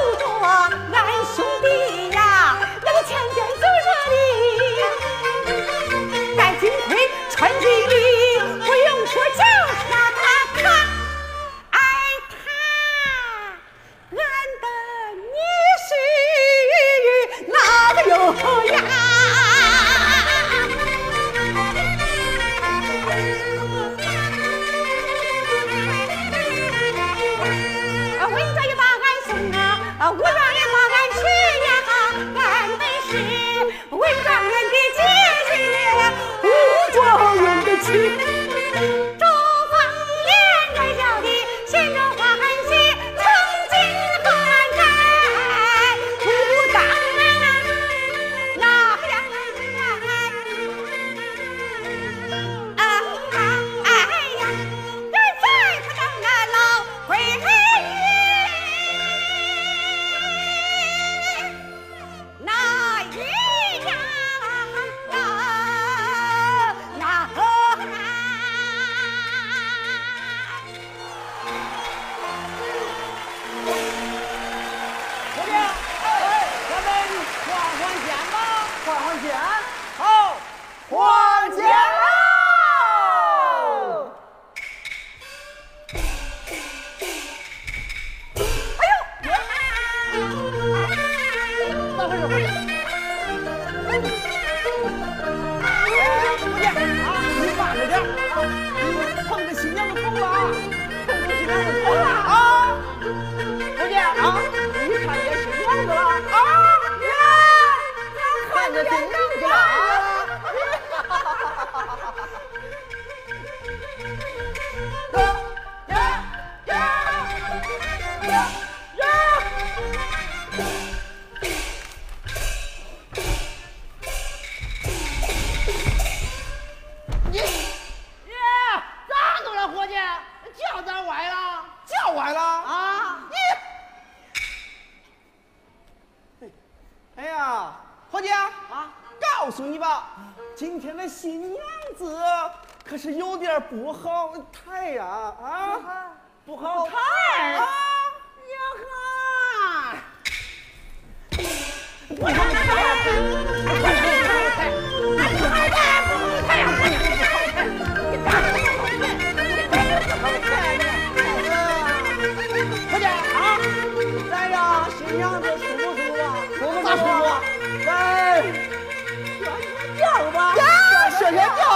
不做俺兄弟。Tschüss. 今天的新娘子可是有点不好抬呀啊，不好。抬选轿